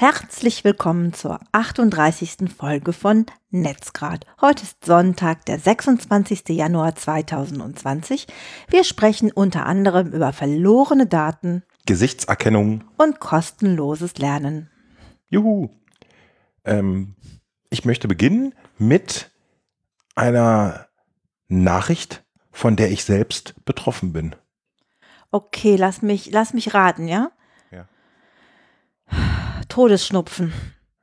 Herzlich willkommen zur 38. Folge von Netzgrad. Heute ist Sonntag, der 26. Januar 2020. Wir sprechen unter anderem über verlorene Daten, Gesichtserkennung und kostenloses Lernen. Juhu. Ähm, ich möchte beginnen mit einer Nachricht, von der ich selbst betroffen bin. Okay, lass mich, lass mich raten, ja? Ja. Todesschnupfen.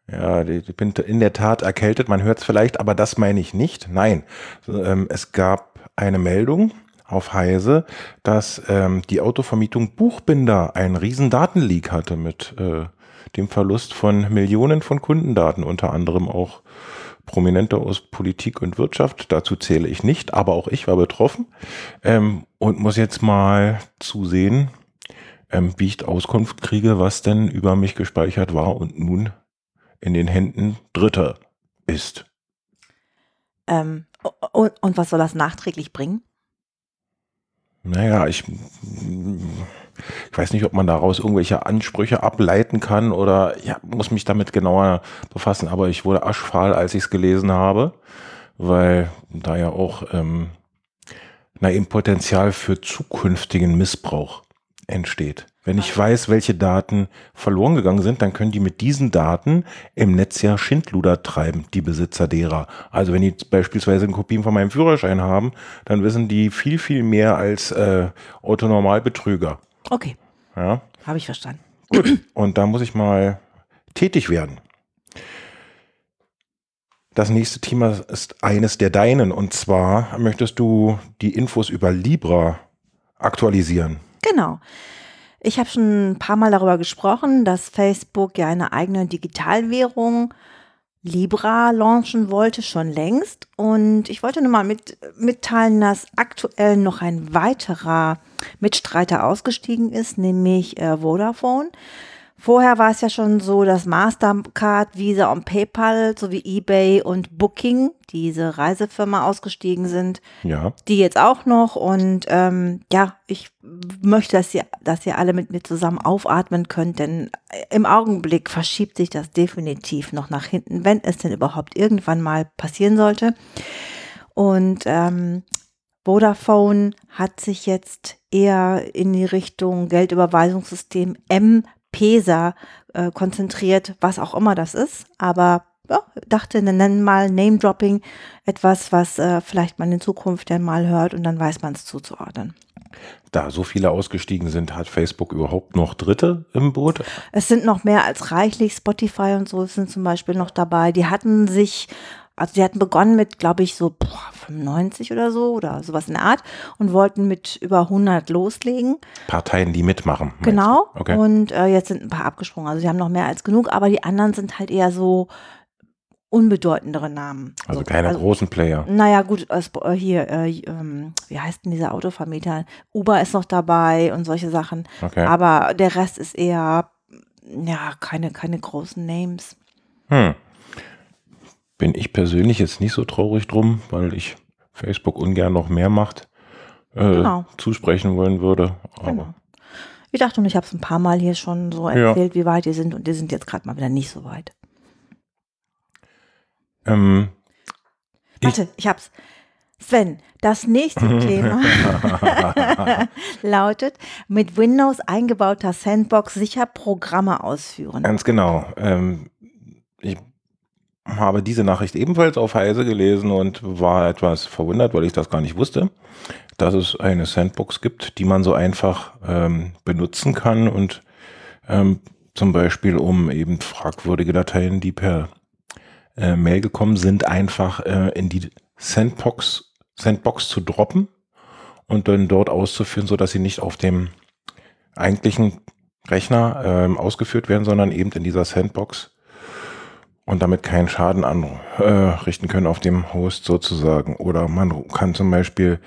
Ja, ich bin in der Tat erkältet, man hört es vielleicht, aber das meine ich nicht. Nein, ähm, es gab eine Meldung auf Heise, dass ähm, die Autovermietung Buchbinder einen riesen Datenleak hatte mit äh, dem Verlust von Millionen von Kundendaten, unter anderem auch Prominente aus Politik und Wirtschaft. Dazu zähle ich nicht, aber auch ich war betroffen ähm, und muss jetzt mal zusehen, ähm, wie ich Auskunft kriege, was denn über mich gespeichert war und nun in den Händen Dritter ist. Ähm, und, und was soll das nachträglich bringen? Naja, ich, ich weiß nicht, ob man daraus irgendwelche Ansprüche ableiten kann oder ja, muss mich damit genauer befassen, aber ich wurde aschfahl, als ich es gelesen habe, weil da ja auch ähm, na, eben Potenzial für zukünftigen Missbrauch entsteht. Wenn ich weiß, welche Daten verloren gegangen sind, dann können die mit diesen Daten im Netz ja Schindluder treiben, die Besitzer derer. Also wenn die beispielsweise Kopien von meinem Führerschein haben, dann wissen die viel, viel mehr als äh, Autonormalbetrüger. Okay. Ja. Habe ich verstanden. Gut. Und da muss ich mal tätig werden. Das nächste Thema ist eines der deinen. Und zwar möchtest du die Infos über Libra aktualisieren. Genau. Ich habe schon ein paar Mal darüber gesprochen, dass Facebook ja eine eigene Digitalwährung Libra launchen wollte, schon längst. Und ich wollte nur mal mit, mitteilen, dass aktuell noch ein weiterer Mitstreiter ausgestiegen ist, nämlich äh, Vodafone. Vorher war es ja schon so, dass Mastercard, Visa und PayPal sowie eBay und Booking, diese Reisefirma, ausgestiegen sind. Ja. Die jetzt auch noch. Und ähm, ja, ich möchte, dass ihr, dass ihr alle mit mir zusammen aufatmen könnt, denn im Augenblick verschiebt sich das definitiv noch nach hinten, wenn es denn überhaupt irgendwann mal passieren sollte. Und ähm, Vodafone hat sich jetzt eher in die Richtung Geldüberweisungssystem M PESA äh, konzentriert, was auch immer das ist. Aber ja, dachte, nennen mal Name-Dropping etwas, was äh, vielleicht man in Zukunft dann mal hört und dann weiß man es zuzuordnen. Da so viele ausgestiegen sind, hat Facebook überhaupt noch Dritte im Boot? Es sind noch mehr als reichlich. Spotify und so sind zum Beispiel noch dabei. Die hatten sich also die hatten begonnen mit, glaube ich, so boah, 95 oder so oder sowas in der Art und wollten mit über 100 loslegen. Parteien, die mitmachen. Genau. Okay. Und äh, jetzt sind ein paar abgesprungen. Also sie haben noch mehr als genug, aber die anderen sind halt eher so unbedeutendere Namen. Also keine also, großen Player. Naja, gut, äh, hier, äh, ähm, wie heißt denn dieser Autovermieter? Uber ist noch dabei und solche Sachen. Okay. Aber der Rest ist eher, ja, keine, keine großen Names. Hm bin ich persönlich jetzt nicht so traurig drum, weil ich Facebook ungern noch mehr Macht äh, genau. zusprechen wollen würde. Aber genau. Ich dachte, und ich habe es ein paar Mal hier schon so erzählt, ja. wie weit die sind und die sind jetzt gerade mal wieder nicht so weit. Ähm, Warte, ich, ich hab's. Sven, das nächste Thema lautet, mit Windows eingebauter Sandbox sicher Programme ausführen. Ganz genau. Ähm, ich habe diese Nachricht ebenfalls auf Heise gelesen und war etwas verwundert, weil ich das gar nicht wusste, dass es eine Sandbox gibt, die man so einfach ähm, benutzen kann und ähm, zum Beispiel um eben fragwürdige Dateien, die per äh, Mail gekommen sind, einfach äh, in die Sandbox, Sandbox zu droppen und dann dort auszuführen, so dass sie nicht auf dem eigentlichen Rechner ähm, ausgeführt werden, sondern eben in dieser Sandbox und damit keinen Schaden anrichten äh, können auf dem Host sozusagen. Oder man kann zum Beispiel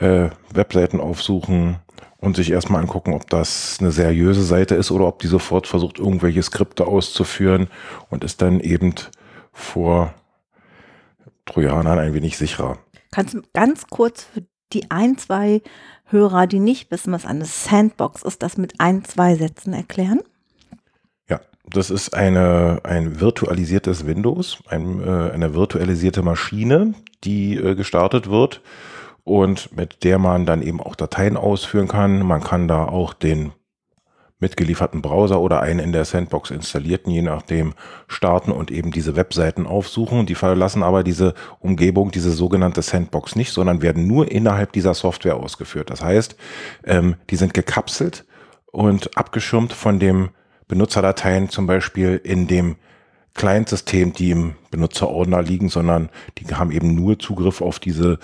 äh, Webseiten aufsuchen und sich erstmal angucken, ob das eine seriöse Seite ist oder ob die sofort versucht, irgendwelche Skripte auszuführen und ist dann eben vor Trojanern ein wenig sicherer. Kannst du ganz kurz für die ein, zwei Hörer, die nicht wissen, was eine Sandbox ist, das mit ein, zwei Sätzen erklären? Das ist eine, ein virtualisiertes Windows, ein, äh, eine virtualisierte Maschine, die äh, gestartet wird und mit der man dann eben auch Dateien ausführen kann. Man kann da auch den mitgelieferten Browser oder einen in der Sandbox installierten, je nachdem, starten und eben diese Webseiten aufsuchen. Die verlassen aber diese Umgebung, diese sogenannte Sandbox nicht, sondern werden nur innerhalb dieser Software ausgeführt. Das heißt, ähm, die sind gekapselt und abgeschirmt von dem Benutzerdateien zum Beispiel in dem Client-System, die im Benutzerordner liegen, sondern die haben eben nur Zugriff auf diese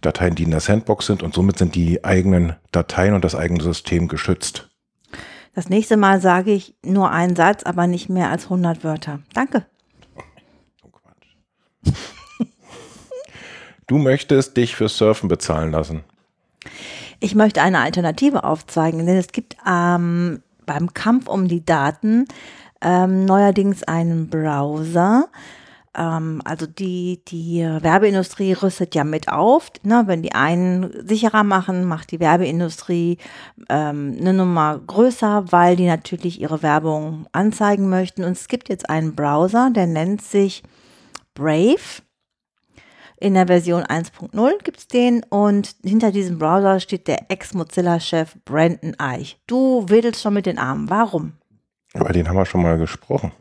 Dateien, die in der Sandbox sind und somit sind die eigenen Dateien und das eigene System geschützt. Das nächste Mal sage ich nur einen Satz, aber nicht mehr als 100 Wörter. Danke. Oh, du möchtest dich für Surfen bezahlen lassen. Ich möchte eine Alternative aufzeigen, denn es gibt ähm, beim Kampf um die Daten ähm, neuerdings einen Browser, ähm, also die, die Werbeindustrie rüstet ja mit auf. Ne? Wenn die einen sicherer machen, macht die Werbeindustrie ähm, eine Nummer größer, weil die natürlich ihre Werbung anzeigen möchten. Und es gibt jetzt einen Browser, der nennt sich Brave. In der Version 1.0 gibt es den und hinter diesem Browser steht der Ex-Mozilla-Chef Brandon Eich. Du wedelst schon mit den Armen. Warum? Über den haben wir schon mal gesprochen.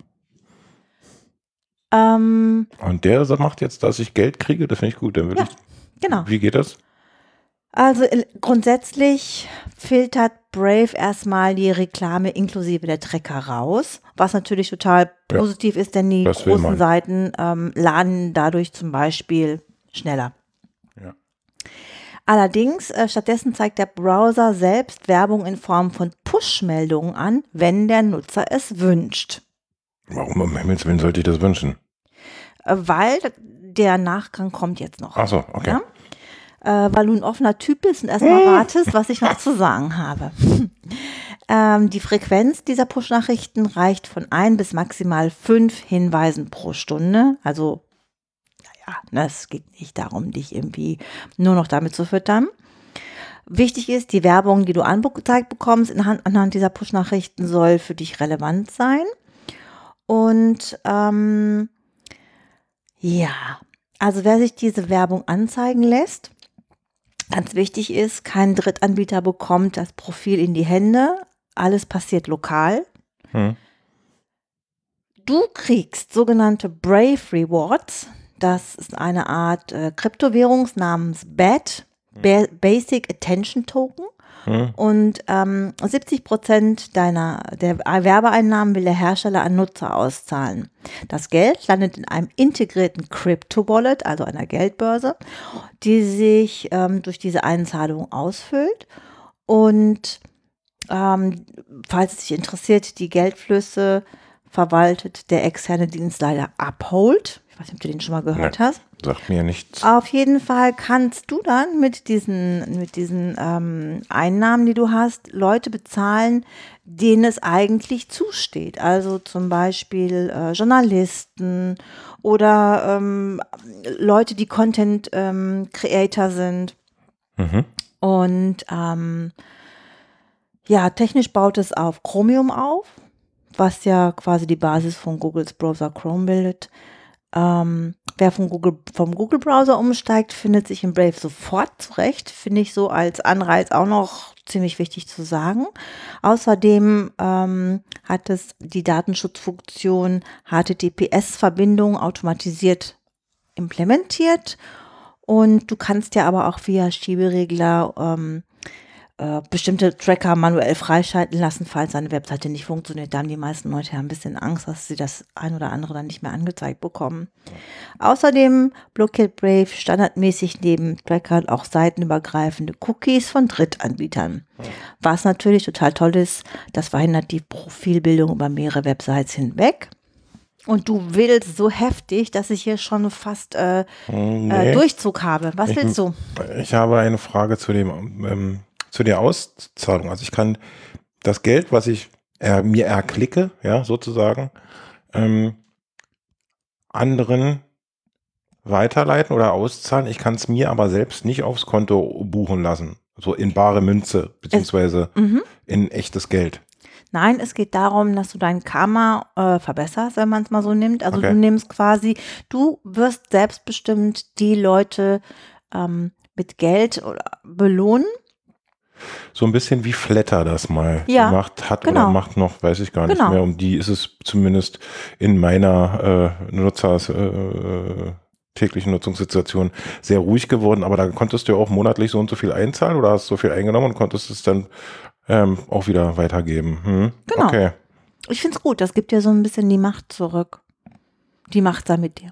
Ähm, Und der macht jetzt, dass ich Geld kriege, das finde ich gut. Dann will Ja, ich, genau. Wie geht das? Also äh, grundsätzlich filtert Brave erstmal die Reklame inklusive der Tracker raus, was natürlich total Ja, positiv ist, denn die großen. Seiten ähm, laden dadurch zum Beispiel schneller. Ja. Allerdings, äh, stattdessen zeigt der Browser selbst Werbung in Form von Push-Meldungen an, wenn der Nutzer es wünscht. Warum um Himmels Willen sollte ich das wünschen? Äh, weil der Nachgang kommt jetzt noch. Ach so, okay. Ja? äh, weil du ein offener Typ bist und erstmal wartest, was ich noch zu sagen habe. ähm, die Frequenz dieser Push-Nachrichten reicht von ein bis maximal fünf Hinweisen pro Stunde. Also, ne, es geht nicht darum, dich irgendwie nur noch damit zu füttern. Wichtig ist, die Werbung, die du angezeigt bekommst anhand, anhand dieser Push-Nachrichten, soll für dich relevant sein. Und ähm, ja, also wer sich diese Werbung anzeigen lässt, ganz wichtig ist, kein Drittanbieter bekommt das Profil in die Hände. Alles passiert lokal. Hm. Du kriegst sogenannte Brave Rewards. Das ist eine Art äh, Kryptowährung namens BAT, ba Basic Attention Token. Hm. Und ähm, 70 Prozent deiner der Werbeeinnahmen will der Hersteller an Nutzer auszahlen. Das Geld landet in einem integrierten Crypto-Wallet, also einer Geldbörse, die sich ähm, durch diese Einzahlung ausfüllt. Und ähm, falls es dich interessiert, die Geldflüsse verwaltet der externe Dienstleister Uphold. Ich weiß nicht, ob du den schon mal gehört Nee. hast. Sagt mir nichts. Auf jeden Fall kannst du dann mit diesen, mit diesen ähm, Einnahmen, die du hast, Leute bezahlen, denen es eigentlich zusteht. Also zum Beispiel äh, Journalisten oder ähm, Leute, die Content ähm, Creator sind. Mhm. Und ähm, ja, technisch baut es auf Chromium auf, was ja quasi die Basis von Googles Browser Chrome bildet. Ähm, wer vom Google, vom Google-Browser umsteigt, findet sich in Brave sofort zurecht. Finde ich so als Anreiz auch noch ziemlich wichtig zu sagen. Außerdem ähm, hat es die Datenschutzfunktion HTTPS-Verbindung automatisiert implementiert. Und du kannst ja aber auch via Schieberegler ähm, äh, bestimmte Tracker manuell freischalten lassen, falls eine Webseite nicht funktioniert. Da haben die meisten Leute ja ein bisschen Angst, dass sie das ein oder andere dann nicht mehr angezeigt bekommen. Außerdem blockiert Brave standardmäßig neben Trackern auch seitenübergreifende Cookies von Drittanbietern. Was natürlich total toll ist, das verhindert die Profilbildung über mehrere Websites hinweg. Und du willst so heftig, dass ich hier schon fast äh, Hm, äh, nee. Durchzug habe. Was Ich- willst du? Ich habe eine Frage zu dem ähm, zu der Auszahlung. Also ich kann das Geld, was ich äh, mir erklicke, ja, sozusagen, ähm, anderen weiterleiten oder auszahlen. Ich kann es mir aber selbst nicht aufs Konto buchen lassen. So in bare Münze, beziehungsweise Mhm. in echtes Geld. Nein, es geht darum, dass du dein Karma äh, verbesserst, wenn man es mal so nimmt. Also Okay. du nimmst quasi, du wirst selbstbestimmt die Leute ähm, mit Geld oder belohnen. So ein bisschen wie Flatter das mal Ja, gemacht hat genau. oder macht noch, weiß ich gar nicht Genau. mehr. Um die ist es zumindest in meiner äh, Nutzers äh, täglichen Nutzungssituation sehr ruhig geworden. Aber da konntest du ja auch monatlich so und so viel einzahlen oder hast so viel eingenommen und konntest es dann ähm, auch wieder weitergeben. Hm? Genau. Okay. Ich finde es gut, das gibt dir so ein bisschen die Macht zurück. Die Macht sei mit dir.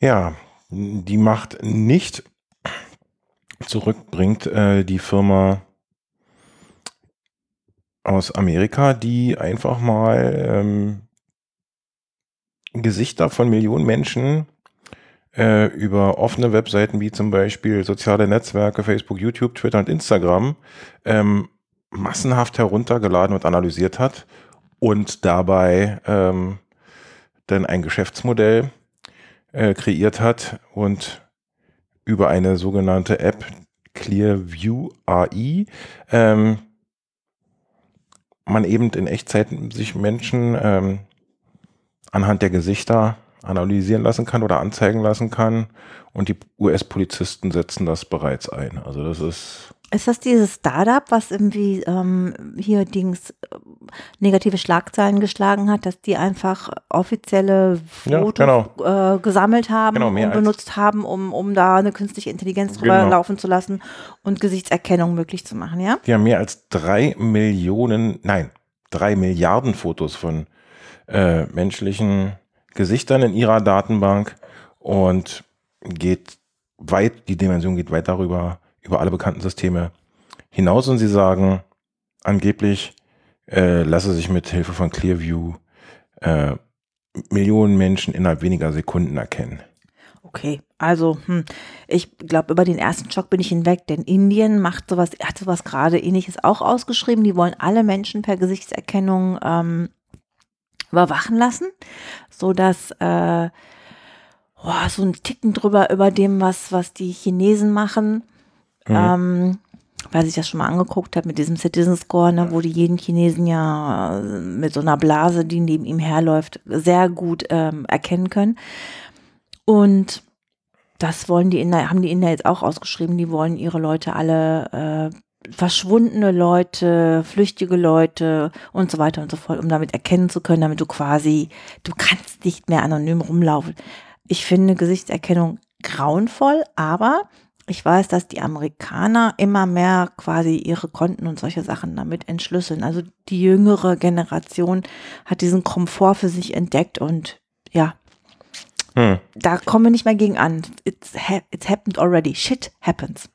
Ja, die Macht nicht zurückbringt äh, die Firma aus Amerika, die einfach mal ähm, Gesichter von Millionen Menschen äh, über offene Webseiten wie zum Beispiel soziale Netzwerke, Facebook, YouTube, Twitter und Instagram ähm, massenhaft heruntergeladen und analysiert hat und dabei ähm, dann ein Geschäftsmodell äh, kreiert hat und über eine sogenannte App Clearview AI ähm, man eben in Echtzeit sich Menschen ähm, anhand der Gesichter analysieren lassen kann oder anzeigen lassen kann und die US-Polizisten setzen das bereits ein. Also das ist Ist das dieses Startup, was irgendwie ähm, hier Dings äh, negative Schlagzeilen geschlagen hat, dass die einfach offizielle Ja, Fotos genau. äh, gesammelt haben Genau, und benutzt haben, um, um da eine künstliche Intelligenz drüber Genau. laufen zu lassen und Gesichtserkennung möglich zu machen, ja? Die haben mehr als drei Millionen, nein, drei Milliarden Fotos von äh, menschlichen Gesichtern in ihrer Datenbank und geht weit, die Dimension geht weit darüber, über alle bekannten Systeme hinaus und sie sagen, angeblich äh, lasse sich mit Hilfe von Clearview äh, Millionen Menschen innerhalb weniger Sekunden erkennen. Okay, also hm, ich glaube, über den ersten Schock bin ich hinweg, denn Indien macht sowas, hat sowas gerade ähnliches auch ausgeschrieben. Die wollen alle Menschen per Gesichtserkennung ähm, überwachen lassen, so dass äh, boah, so ein Ticken drüber über dem, was, was die Chinesen machen. Mhm. Ähm, weil ich das schon mal angeguckt habe mit diesem Citizen Score, ne, wo die jeden Chinesen ja äh, mit so einer Blase, die neben ihm herläuft, sehr gut ähm, erkennen können. Und das wollen die Inder, haben die Inder jetzt auch ausgeschrieben, die wollen ihre Leute alle äh, verschwundene Leute, flüchtige Leute und so weiter und so fort, um damit erkennen zu können, damit du quasi, du kannst nicht mehr anonym rumlaufen. Ich finde Gesichtserkennung grauenvoll, aber ich weiß, dass die Amerikaner immer mehr quasi ihre Konten und solche Sachen damit entschlüsseln. Also die jüngere Generation hat diesen Komfort für sich entdeckt und ja, Hm. da kommen wir nicht mehr gegen an. It's, ha it's happened already. Shit happens.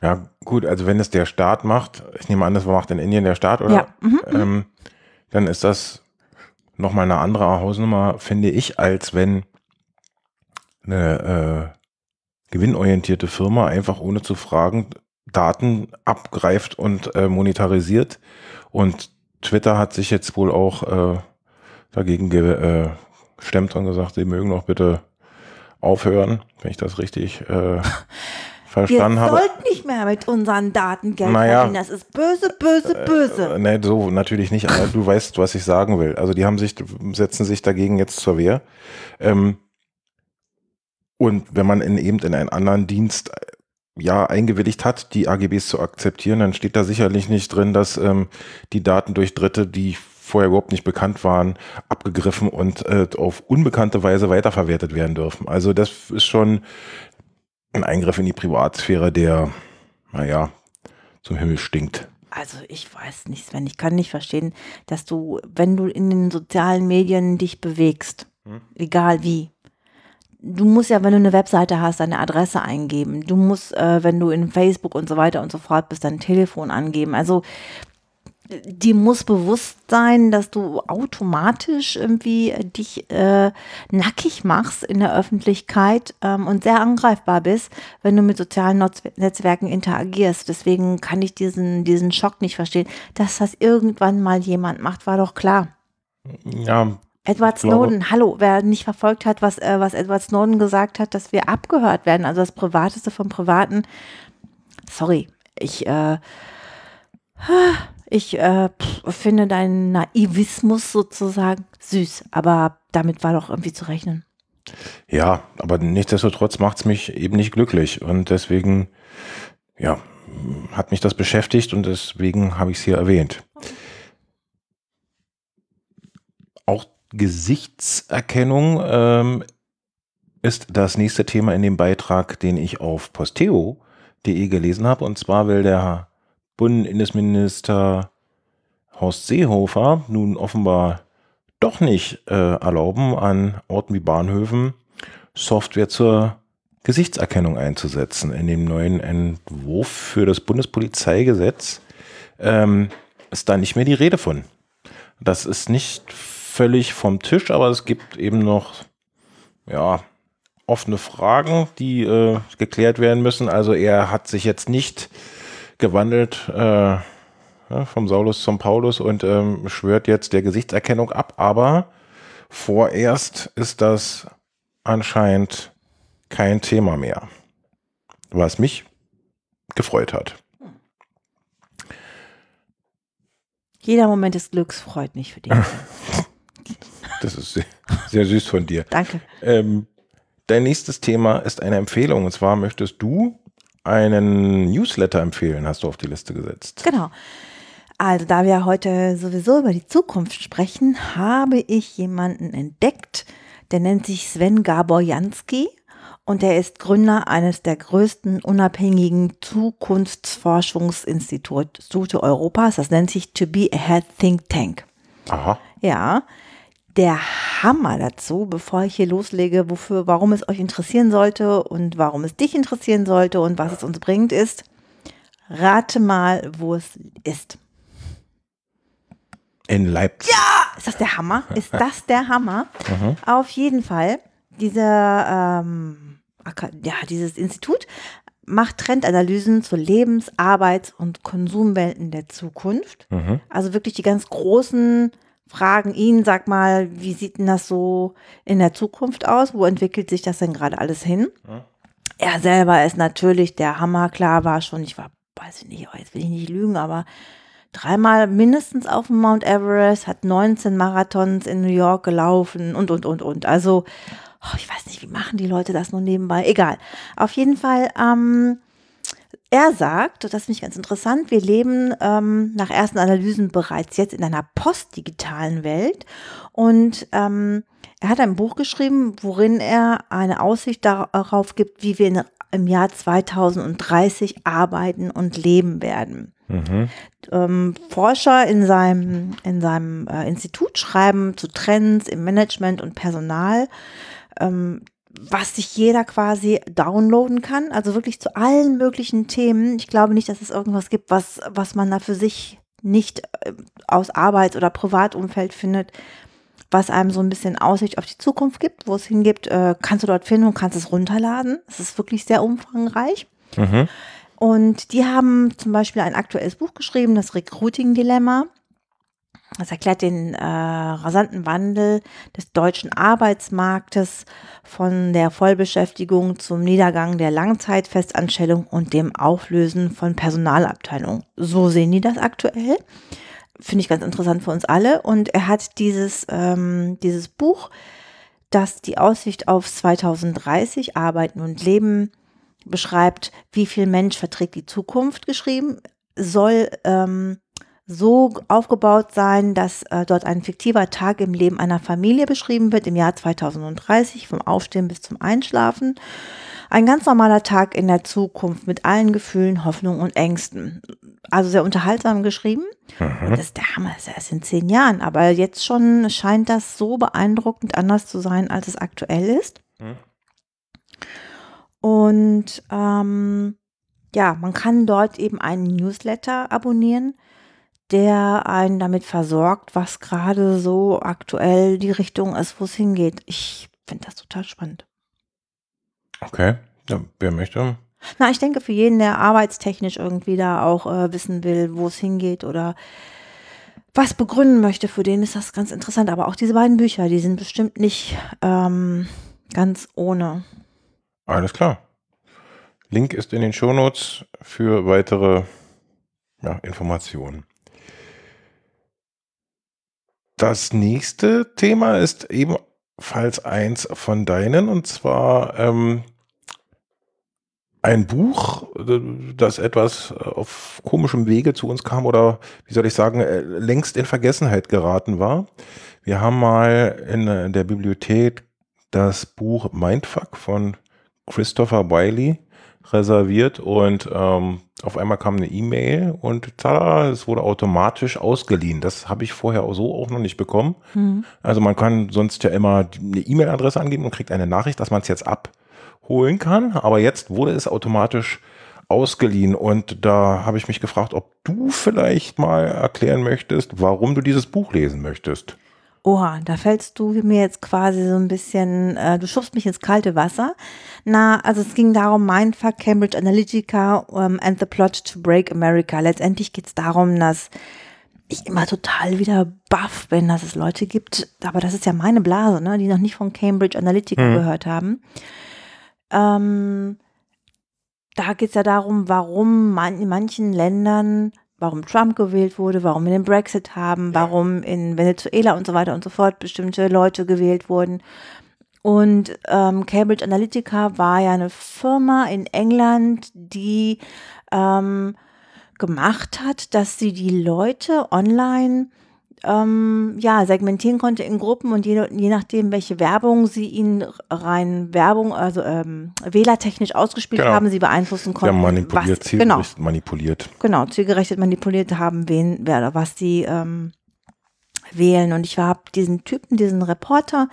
Ja, gut, also wenn es der Staat macht, ich nehme an, das macht in Indien der Staat, oder? Ja, mhm, ähm, dann ist das nochmal eine andere Hausnummer, finde ich, als wenn eine äh, gewinnorientierte Firma einfach ohne zu fragen Daten abgreift und äh, monetarisiert. Und Twitter hat sich jetzt wohl auch äh, dagegen ge äh, gestemmt und gesagt, sie mögen doch bitte aufhören, wenn ich das richtig äh, Wir verstanden habe. sollten nicht mehr mit unseren Daten Geld Naja. verdienen. Das ist böse, böse, böse. Äh, nee, so natürlich nicht, aber du weißt, was ich sagen will. Also die haben sich, setzen sich dagegen jetzt zur Wehr. Ähm, und wenn man in, eben in einen anderen Dienst äh, ja eingewilligt hat, die AGBs zu akzeptieren, dann steht da sicherlich nicht drin, dass ähm, die Daten durch Dritte, die vorher überhaupt nicht bekannt waren, abgegriffen und äh, auf unbekannte Weise weiterverwertet werden dürfen. Also das ist schon ein Eingriff in die Privatsphäre, der, naja, zum Himmel stinkt. Also ich weiß nicht, Sven, ich kann nicht verstehen, dass du, wenn du in den sozialen Medien dich bewegst, Hm. egal wie, du musst ja, wenn du eine Webseite hast, deine Adresse eingeben. Du musst, äh, wenn du in Facebook und so weiter und so fort bist, dein Telefon angeben. Also dir muss bewusst sein, dass du automatisch irgendwie dich äh, nackig machst in der Öffentlichkeit ähm, und sehr angreifbar bist, wenn du mit sozialen Netzwerken interagierst. Deswegen kann ich diesen, diesen Schock nicht verstehen. Dass das irgendwann mal jemand macht, war doch klar. Ja, Edward glaube- Snowden, hallo, wer nicht verfolgt hat, was, äh, was Edward Snowden gesagt hat, dass wir abgehört werden, also das Privateste vom Privaten. Sorry, ich, äh, Ich äh, finde deinen Naivismus sozusagen süß, aber damit war doch irgendwie zu rechnen. Ja, aber nichtsdestotrotz macht es mich eben nicht glücklich und deswegen, ja, hat mich das beschäftigt und deswegen habe ich es hier erwähnt. Auch Gesichtserkennung ähm, ist das nächste Thema in dem Beitrag, den ich auf posteo.de gelesen habe. Und zwar will der Bundesinnenminister Horst Seehofer nun offenbar doch nicht äh, erlauben, an Orten wie Bahnhöfen Software zur Gesichtserkennung einzusetzen. In dem neuen Entwurf für das Bundespolizeigesetz ähm, ist da nicht mehr die Rede von. Das ist nicht völlig vom Tisch, aber es gibt eben noch ja, offene Fragen, die äh, geklärt werden müssen. Also er hat sich jetzt nicht gewandelt äh, ja, vom Saulus zum Paulus und ähm, schwört jetzt der Gesichtserkennung ab, aber vorerst ist das anscheinend kein Thema mehr, was mich gefreut hat. Jeder Moment des Glücks freut mich für dich. das ist sehr, sehr, süß von dir. Danke. Ähm, dein nächstes Thema ist eine Empfehlung. Und zwar möchtest du einen Newsletter empfehlen, hast du auf die Liste gesetzt. Genau. Also, da wir heute sowieso über die Zukunft sprechen, habe ich jemanden entdeckt, der nennt sich Sven Gaborjanski und er ist Gründer eines der größten unabhängigen Zukunftsforschungsinstitute Europas. Das nennt sich To Be Ahead Think Tank. Aha. Ja. Der Hammer dazu, bevor ich hier loslege, wofür, warum es euch interessieren sollte und warum es dich interessieren sollte und was es uns bringt, ist, rate mal, wo es ist. In Leipzig. Ja! Ist das der Hammer? Ist das der Hammer? Mhm. Auf jeden Fall. Dieser, ähm, ja, dieses Institut macht Trendanalysen zu Lebens-, Arbeits- und Konsumwelten der Zukunft. Mhm. Also wirklich die ganz großen Fragen ihn, sag mal, wie sieht denn das so in der Zukunft aus? Wo entwickelt sich das denn gerade alles hin? Mhm. Er selber ist natürlich der Hammer, klar war schon, ich war, weiß ich nicht, jetzt will ich nicht lügen, aber dreimal mindestens auf dem Mount Everest, hat 19 Marathons in New York gelaufen und, und, und, und. Also, oh, ich weiß nicht, wie machen die Leute das nur nebenbei? Egal. Auf jeden Fall, ähm, er sagt, das finde ich ganz interessant, wir leben ähm, nach ersten Analysen bereits jetzt in einer postdigitalen Welt und ähm, er hat ein Buch geschrieben, worin er eine Aussicht darauf gibt, wie wir in, im Jahr 2030 arbeiten und leben werden. Mhm. Ähm, Forscher in seinem, in seinem äh, Institut schreiben zu Trends im Management und Personal, ähm, was sich jeder quasi downloaden kann, also wirklich zu allen möglichen Themen. Ich glaube nicht, dass es irgendwas gibt, was, was man da für sich nicht äh, aus Arbeits- oder Privatumfeld findet, was einem so ein bisschen Aussicht auf die Zukunft gibt, wo es hingibt, äh, kannst du dort finden und kannst es runterladen. Es ist wirklich sehr umfangreich. Mhm. Und die haben zum Beispiel ein aktuelles Buch geschrieben, das Recruiting-Dilemma. Das erklärt den äh, rasanten Wandel des deutschen Arbeitsmarktes von der Vollbeschäftigung zum Niedergang der Langzeitfestanstellung und dem Auflösen von Personalabteilungen. So sehen die das aktuell. Finde ich ganz interessant für uns alle. Und er hat dieses, ähm, dieses Buch, das die Aussicht auf 2030 Arbeiten und Leben beschreibt, wie viel Mensch verträgt die Zukunft geschrieben, soll ähm, so aufgebaut sein, dass äh, dort ein fiktiver Tag im Leben einer Familie beschrieben wird im Jahr 2030, vom Aufstehen bis zum Einschlafen. Ein ganz normaler Tag in der Zukunft mit allen Gefühlen, Hoffnungen und Ängsten. Also sehr unterhaltsam geschrieben. Mhm. Das ist der Hammer, das ist erst in zehn Jahren. Aber jetzt schon scheint das so beeindruckend anders zu sein, als es aktuell ist. Mhm. Und ähm, ja, man kann dort eben einen Newsletter abonnieren, der einen damit versorgt, was gerade so aktuell die Richtung ist, wo es hingeht. Ich finde das total spannend. Okay, ja, wer möchte? Na, ich denke für jeden, der arbeitstechnisch irgendwie da auch äh, wissen will, wo es hingeht oder was begründen möchte, für den ist das ganz interessant. Aber auch diese beiden Bücher, die sind bestimmt nicht ähm, ganz ohne. Alles klar. Link ist in den Shownotes für weitere ja, Informationen. Das nächste Thema ist ebenfalls eins von deinen, und zwar ähm, ein Buch, das etwas auf komischem Wege zu uns kam oder, wie soll ich sagen, äh, längst in Vergessenheit geraten war. Wir haben mal in der Bibliothek das Buch Mindfuck von Christopher Wiley reserviert und ähm, auf einmal kam eine E-Mail und tada, es wurde automatisch ausgeliehen. Das habe ich vorher so auch noch nicht bekommen. Mhm. Also man kann sonst ja immer eine E-Mail-Adresse angeben und kriegt eine Nachricht, dass man es jetzt abholen kann. Aber jetzt wurde es automatisch ausgeliehen und da habe ich mich gefragt, ob du vielleicht mal erklären möchtest, warum du dieses Buch lesen möchtest. Oha, da fällst du mir jetzt quasi so ein bisschen, äh, du schubst mich ins kalte Wasser. Na, also es ging darum, Mindfuck, Cambridge Analytica um, and the Plot to Break America. Letztendlich geht es darum, dass ich immer total wieder baff bin, dass es Leute gibt, aber das ist ja meine Blase, ne, die noch nicht von Cambridge Analytica mhm. gehört haben. Ähm, da geht es ja darum, warum man in manchen Ländern warum Trump gewählt wurde, warum wir den Brexit haben, warum in Venezuela und so weiter und so fort bestimmte Leute gewählt wurden. Und ähm, Cambridge Analytica war ja eine Firma in England, die ähm, gemacht hat, dass sie die Leute online ähm, ja, segmentieren konnte in Gruppen und je, je nachdem, welche Werbung sie ihnen rein Werbung, also ähm, wählertechnisch ausgespielt genau. haben, sie beeinflussen konnten. Ja, manipuliert, was, zielgerichtet genau, manipuliert. Genau, zielgerichtet manipuliert haben, wen, wer, was sie ähm, wählen. Und ich habe diesen Typen, diesen Reporter,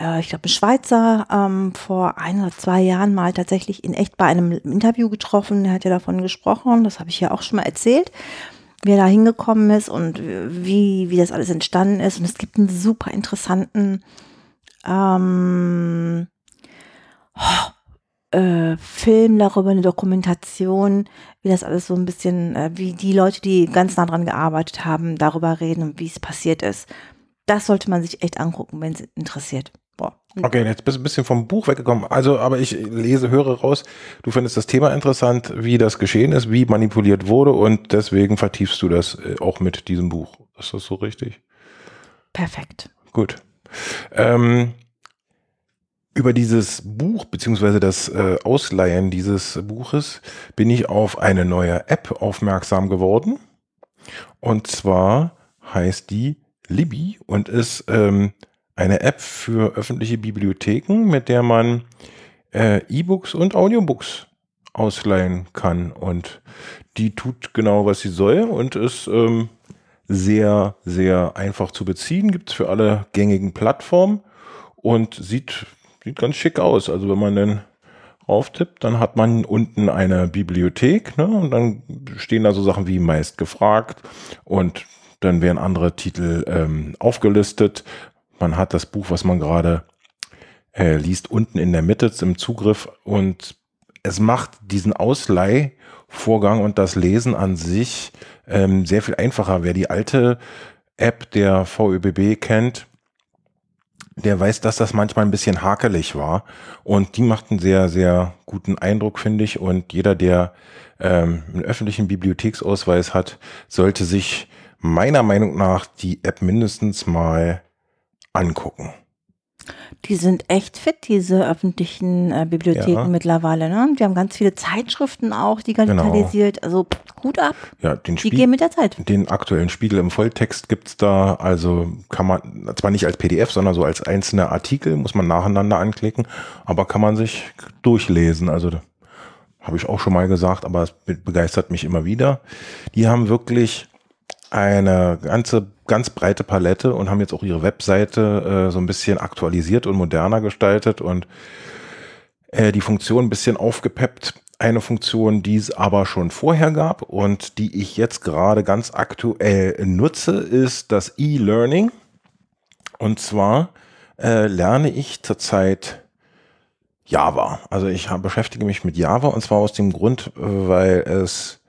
äh, ich glaube, ein Schweizer, ähm, vor ein oder zwei Jahren mal tatsächlich in echt bei einem Interview getroffen. Er hat ja davon gesprochen, das habe ich ja auch schon mal erzählt wie er da hingekommen ist und wie, wie das alles entstanden ist. Und es gibt einen super interessanten ähm, oh, äh, Film darüber, eine Dokumentation, wie das alles so ein bisschen, äh, wie die Leute, die ganz nah dran gearbeitet haben, darüber reden und wie es passiert ist. Das sollte man sich echt angucken, wenn es interessiert. Okay, jetzt bist du ein bisschen vom Buch weggekommen. Also, aber ich lese, höre raus, du findest das Thema interessant, wie das geschehen ist, wie manipuliert wurde und deswegen vertiefst du das äh, auch mit diesem Buch. Ist das so richtig? Perfekt. Gut. Ähm, über dieses Buch beziehungsweise das äh, Ausleihen dieses Buches bin ich auf eine neue App aufmerksam geworden. Und zwar heißt die Libby und ist ähm, eine App für öffentliche Bibliotheken, mit der man äh, E-Books und Audiobooks ausleihen kann. Und die tut genau, was sie soll und ist ähm, sehr, sehr einfach zu beziehen. Gibt es für alle gängigen Plattformen und sieht, sieht ganz schick aus. Also wenn man dann auftippt, dann hat man unten eine Bibliothek ne? und dann stehen da so Sachen wie meist gefragt und dann werden andere Titel ähm, aufgelistet, man hat das Buch, was man gerade äh, liest, unten in der Mitte im Zugriff und es macht diesen Ausleihvorgang und das Lesen an sich ähm, sehr viel einfacher. Wer die alte App der VÖBB kennt, der weiß, dass das manchmal ein bisschen hakelig war. Und die macht einen sehr, sehr guten Eindruck, finde ich. Und jeder, der ähm, einen öffentlichen Bibliotheksausweis hat, sollte sich meiner Meinung nach die App mindestens mal angucken. Die sind echt fit, diese öffentlichen äh, Bibliotheken ja. mittlerweile. Ne? Die haben ganz viele Zeitschriften auch digitalisiert. Genau. Also gut ab. Ja, den die gehen mit der Zeit. Den aktuellen Spiegel im Volltext gibt es da. Also kann man, zwar nicht als PDF, sondern so als einzelne Artikel, muss man nacheinander anklicken, aber kann man sich durchlesen. Also habe ich auch schon mal gesagt, aber es begeistert mich immer wieder. Die haben wirklich eine ganze, ganz breite Palette und haben jetzt auch ihre Webseite äh, so ein bisschen aktualisiert und moderner gestaltet und äh, die Funktion ein bisschen aufgepeppt. Eine Funktion, die es aber schon vorher gab und die ich jetzt gerade ganz aktuell nutze, ist das E-Learning. Und zwar äh, lerne ich zurzeit Java. Also ich hab, beschäftige mich mit Java und zwar aus dem Grund, weil es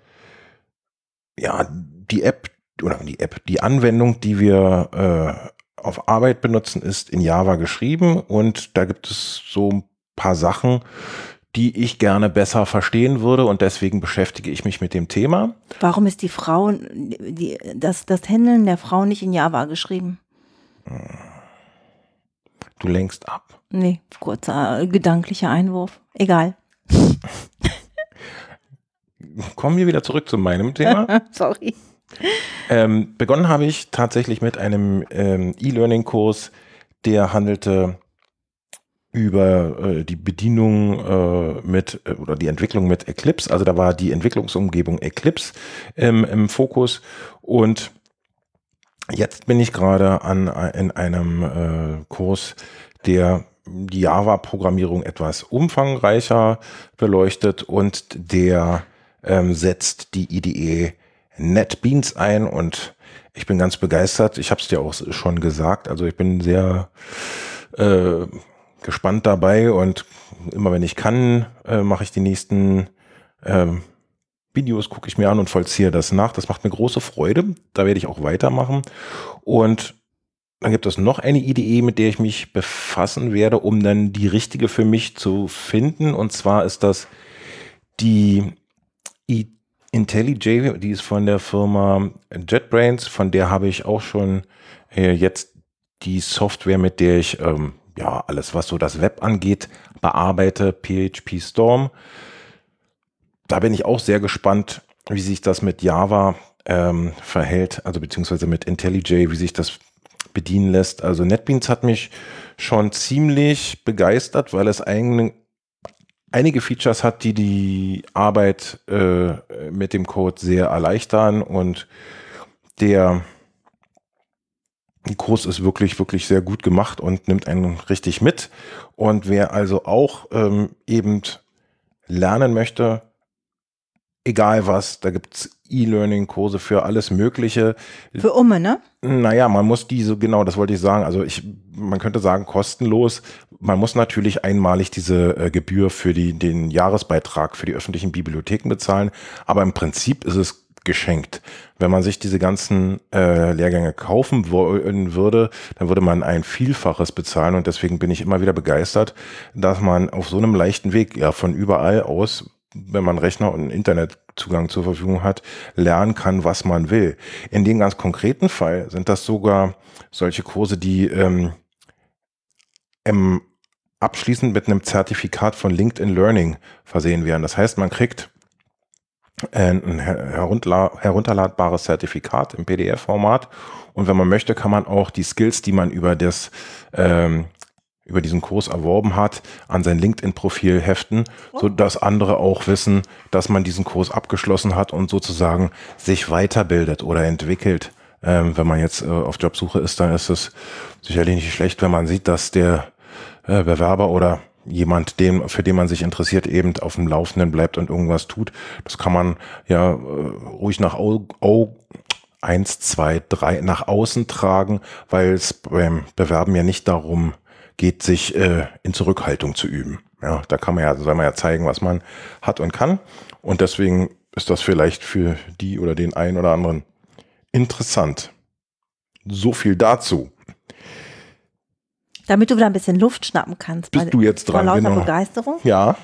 ja die App oder die App, die Anwendung, die wir äh, auf Arbeit benutzen, ist in Java geschrieben und da gibt es so ein paar Sachen, die ich gerne besser verstehen würde und deswegen beschäftige ich mich mit dem Thema. Warum ist die Frau, die, das, das Handeln der Frau nicht in Java geschrieben? Du lenkst ab. Nee, kurzer gedanklicher Einwurf. Egal. Kommen wir wieder zurück zu meinem Thema. Sorry. Ähm, begonnen habe ich tatsächlich mit einem ähm, E-Learning-Kurs, der handelte über äh, die Bedienung äh, mit äh, oder die Entwicklung mit Eclipse. Also da war die Entwicklungsumgebung Eclipse ähm, im Fokus und jetzt bin ich gerade an in einem äh, Kurs, der die Java-Programmierung etwas umfangreicher beleuchtet und der ähm, setzt die IDE NetBeans ein und ich bin ganz begeistert. Ich habe es dir auch schon gesagt. Also ich bin sehr äh, gespannt dabei und immer wenn ich kann, äh, mache ich die nächsten äh, Videos, gucke ich mir an und vollziehe das nach. Das macht mir große Freude. Da werde ich auch weitermachen. Und dann gibt es noch eine Idee, mit der ich mich befassen werde, um dann die richtige für mich zu finden. Und zwar ist das die IntelliJ, die ist von der Firma JetBrains, von der habe ich auch schon äh, jetzt die Software, mit der ich ähm, ja alles, was so das Web angeht, bearbeite, PHP Storm. Da bin ich auch sehr gespannt, wie sich das mit Java ähm, verhält, also beziehungsweise mit IntelliJ, wie sich das bedienen lässt. Also NetBeans hat mich schon ziemlich begeistert, weil es eigentlich einige Features hat, die die Arbeit äh, mit dem Code sehr erleichtern und der Kurs ist wirklich, wirklich sehr gut gemacht und nimmt einen richtig mit. Und wer also auch ähm, eben lernen möchte, egal was, da gibt's E-Learning-Kurse für alles Mögliche. Für Umme, ne? Naja, man muss diese, genau, das wollte ich sagen. Also ich, man könnte sagen, kostenlos. Man muss natürlich einmalig diese äh, Gebühr für die, den Jahresbeitrag für die öffentlichen Bibliotheken bezahlen. Aber im Prinzip ist es geschenkt. Wenn man sich diese ganzen äh, Lehrgänge kaufen wollen würde, dann würde man ein Vielfaches bezahlen und deswegen bin ich immer wieder begeistert, dass man auf so einem leichten Weg ja von überall aus wenn man Rechner und Internetzugang zur Verfügung hat, lernen kann, was man will. In dem ganz konkreten Fall sind das sogar solche Kurse, die ähm, im abschließend mit einem Zertifikat von LinkedIn Learning versehen werden. Das heißt, man kriegt ein herunterladbares Zertifikat im PDF-Format und wenn man möchte, kann man auch die Skills, die man über das ähm, über diesen Kurs erworben hat, an sein LinkedIn-Profil heften, so dass andere auch wissen, dass man diesen Kurs abgeschlossen hat und sozusagen sich weiterbildet oder entwickelt. Ähm, wenn man jetzt äh, auf Jobsuche ist, dann ist es sicherlich nicht schlecht, wenn man sieht, dass der äh, Bewerber oder jemand, dem, für den man sich interessiert, eben auf dem Laufenden bleibt und irgendwas tut. Das kann man ja äh, ruhig nach Au, Au, eins, zwei, drei nach außen tragen, weil es beim Bewerben ja nicht darum geht, sich äh, in Zurückhaltung zu üben. Ja, da kann man ja, soll man ja zeigen, was man hat und kann. Und deswegen ist das vielleicht für die oder den einen oder anderen interessant. So viel dazu. Damit du wieder ein bisschen Luft schnappen kannst. Bist du jetzt dran? Vor lauter genau. Begeisterung. Ja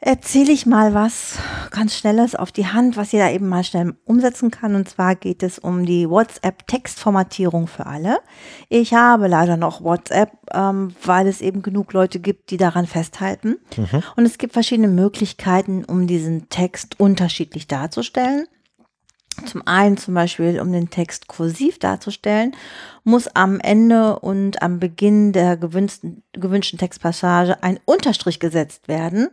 erzähle ich mal was ganz Schnelles auf die Hand, was ihr da eben mal schnell umsetzen kann. Und zwar geht es um die WhatsApp-Textformatierung für alle. Ich habe leider noch WhatsApp, ähm, weil es eben genug Leute gibt, die daran festhalten. Mhm. Und es gibt verschiedene Möglichkeiten, um diesen Text unterschiedlich darzustellen. Zum einen zum Beispiel, um den Text kursiv darzustellen, muss am Ende und am Beginn der gewünschten, gewünschten Textpassage ein Unterstrich gesetzt werden.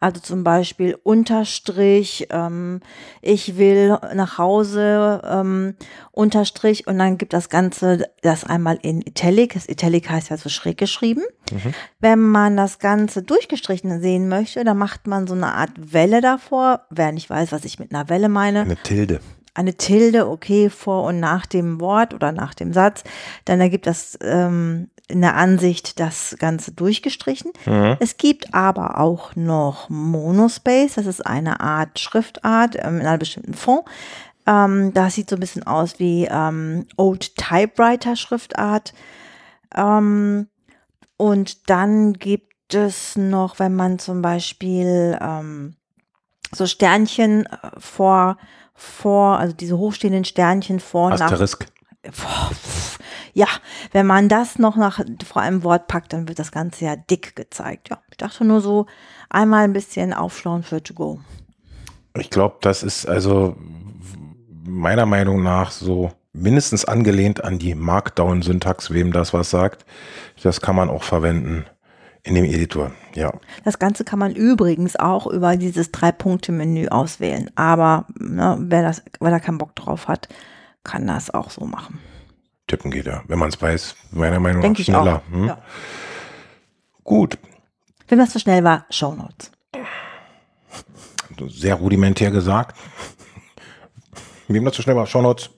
Also zum Beispiel Unterstrich, ähm, ich will nach Hause, ähm, Unterstrich und dann gibt das Ganze das einmal in Italic. Das Italic heißt ja so schräg geschrieben. Mhm. Wenn man das Ganze durchgestrichen sehen möchte, dann macht man so eine Art Welle davor. Wer nicht weiß, was ich mit einer Welle meine. Eine Tilde eine Tilde, okay, vor und nach dem Wort oder nach dem Satz, dann ergibt das ähm, in der Ansicht das Ganze durchgestrichen. Mhm. Es gibt aber auch noch Monospace, das ist eine Art Schriftart ähm, in einer bestimmten Font. Ähm, das sieht so ein bisschen aus wie ähm, Old Typewriter Schriftart. Ähm, und dann gibt es noch, wenn man zum Beispiel ähm, so Sternchen äh, vor, vor, also diese hochstehenden Sternchen vor nach. Asterisk. Boah, pf. Ja, wenn man das noch nach vor einem Wort packt, dann wird das Ganze ja dick gezeigt. Ja, ich dachte nur so einmal ein bisschen aufschlauen für to go. Ich glaube, das ist also meiner Meinung nach so mindestens angelehnt an die Markdown-Syntax, wem das was sagt. Das kann man auch verwenden in dem Editor, ja. Das Ganze kann man übrigens auch über dieses Drei-Punkte-Menü auswählen. Aber ne, wer, das, wer da keinen Bock drauf hat, kann das auch so machen. Tippen geht ja, wenn man es weiß, meiner Meinung nach schneller. Hm? Ja. Gut, Wenn das zu schnell war, Shownotes. sehr rudimentär gesagt. Wem das zu schnell war, Shownotes.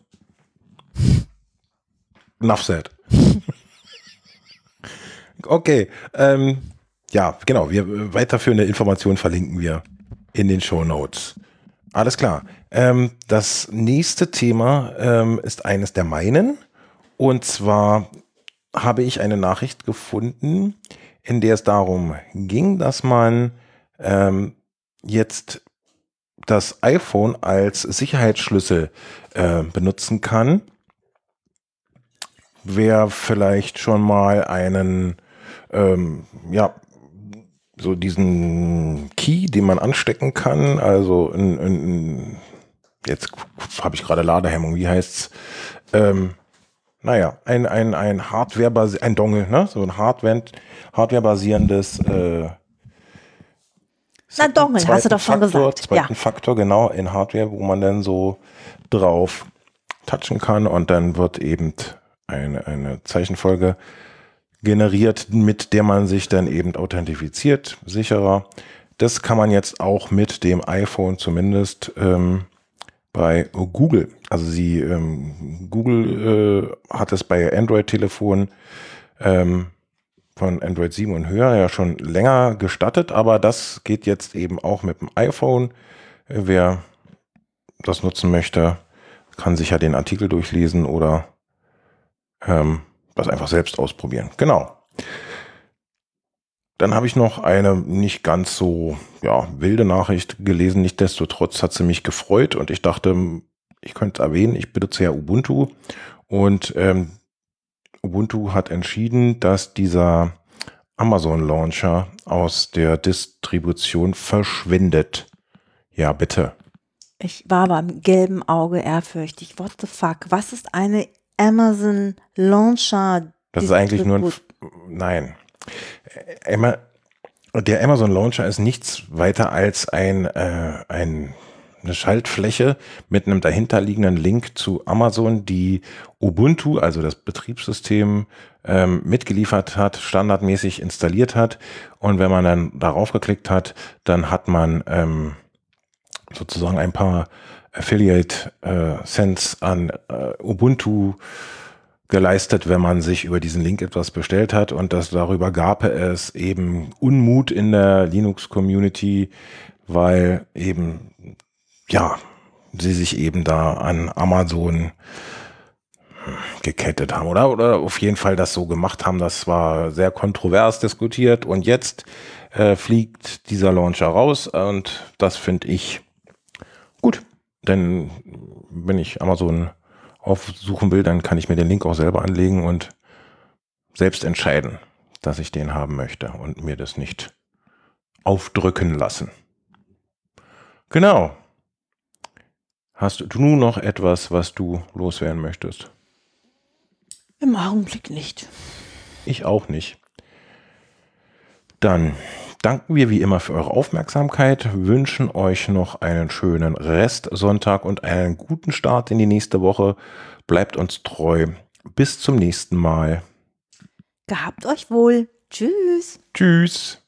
Enough said. okay, ähm, ja, genau. Wir weiterführende Informationen verlinken wir in den Show Notes. Alles klar. Ähm, das nächste Thema ähm, ist eines der meinen. Und zwar habe ich eine Nachricht gefunden, in der es darum ging, dass man ähm, jetzt das iPhone als Sicherheitsschlüssel äh, benutzen kann. Wer vielleicht schon mal einen, ähm, ja, so diesen Key, den man anstecken kann, also in, in, jetzt habe ich gerade Ladehemmung, wie heißt's? Ähm, naja, ein, ein, ein Hardware, ein Dongle, ne? So ein Hardware, Hardware-basierendes äh, Na, Dongle, hast du doch schon Faktor, gesagt. Zweiten Ja. Faktor, genau, in Hardware, wo man dann so drauf touchen kann und dann wird eben eine, eine Zeichenfolge generiert, mit der man sich dann eben authentifiziert, sicherer. Das kann man jetzt auch mit dem iPhone zumindest ähm, bei Google. Also sie, ähm, Google äh, hat es bei Android-Telefonen ähm, von Android 7 und höher ja schon länger gestattet, aber das geht jetzt eben auch mit dem iPhone. Wer das nutzen möchte, kann sich ja den Artikel durchlesen oder ähm, das einfach selbst ausprobieren. Genau. Dann habe ich noch eine nicht ganz so ja, wilde Nachricht gelesen. Nichtsdestotrotz hat sie mich gefreut und ich dachte, ich könnte erwähnen, ich benutze ja Ubuntu und ähm, Ubuntu hat entschieden, dass dieser Amazon Launcher aus der Distribution verschwindet. Ja, bitte. Ich war beim gelben Auge ehrfürchtig. What the fuck? Was ist eine Amazon Launcher? Das ist eigentlich nur ein. F Nein. Äh, der Amazon Launcher ist nichts weiter als ein, äh, ein, eine Schaltfläche mit einem dahinterliegenden Link zu Amazon, die Ubuntu, also das Betriebssystem, ähm, mitgeliefert hat, standardmäßig installiert hat. Und wenn man dann darauf geklickt hat, dann hat man ähm, sozusagen ein paar Affiliate äh, Cents an äh, Ubuntu geleistet, wenn man sich über diesen Link etwas bestellt hat. Und das darüber gab es eben Unmut in der Linux Community, weil eben ja, sie sich eben da an Amazon gekettet haben oder? Oder auf jeden Fall das so gemacht haben, das war sehr kontrovers diskutiert. Und jetzt äh, fliegt dieser Launcher raus. Und das finde ich gut, denn wenn ich Amazon aufsuchen will, dann kann ich mir den Link auch selber anlegen und selbst entscheiden, dass ich den haben möchte und mir das nicht aufdrücken lassen. Genau. Hast du nun noch etwas, was du loswerden möchtest? Im Augenblick nicht. Ich auch nicht. Dann danken wir wie immer für eure Aufmerksamkeit, wünschen euch noch einen schönen Restsonntag und einen guten Start in die nächste Woche. Bleibt uns treu. Bis zum nächsten Mal. Gehabt euch wohl. Tschüss. Tschüss.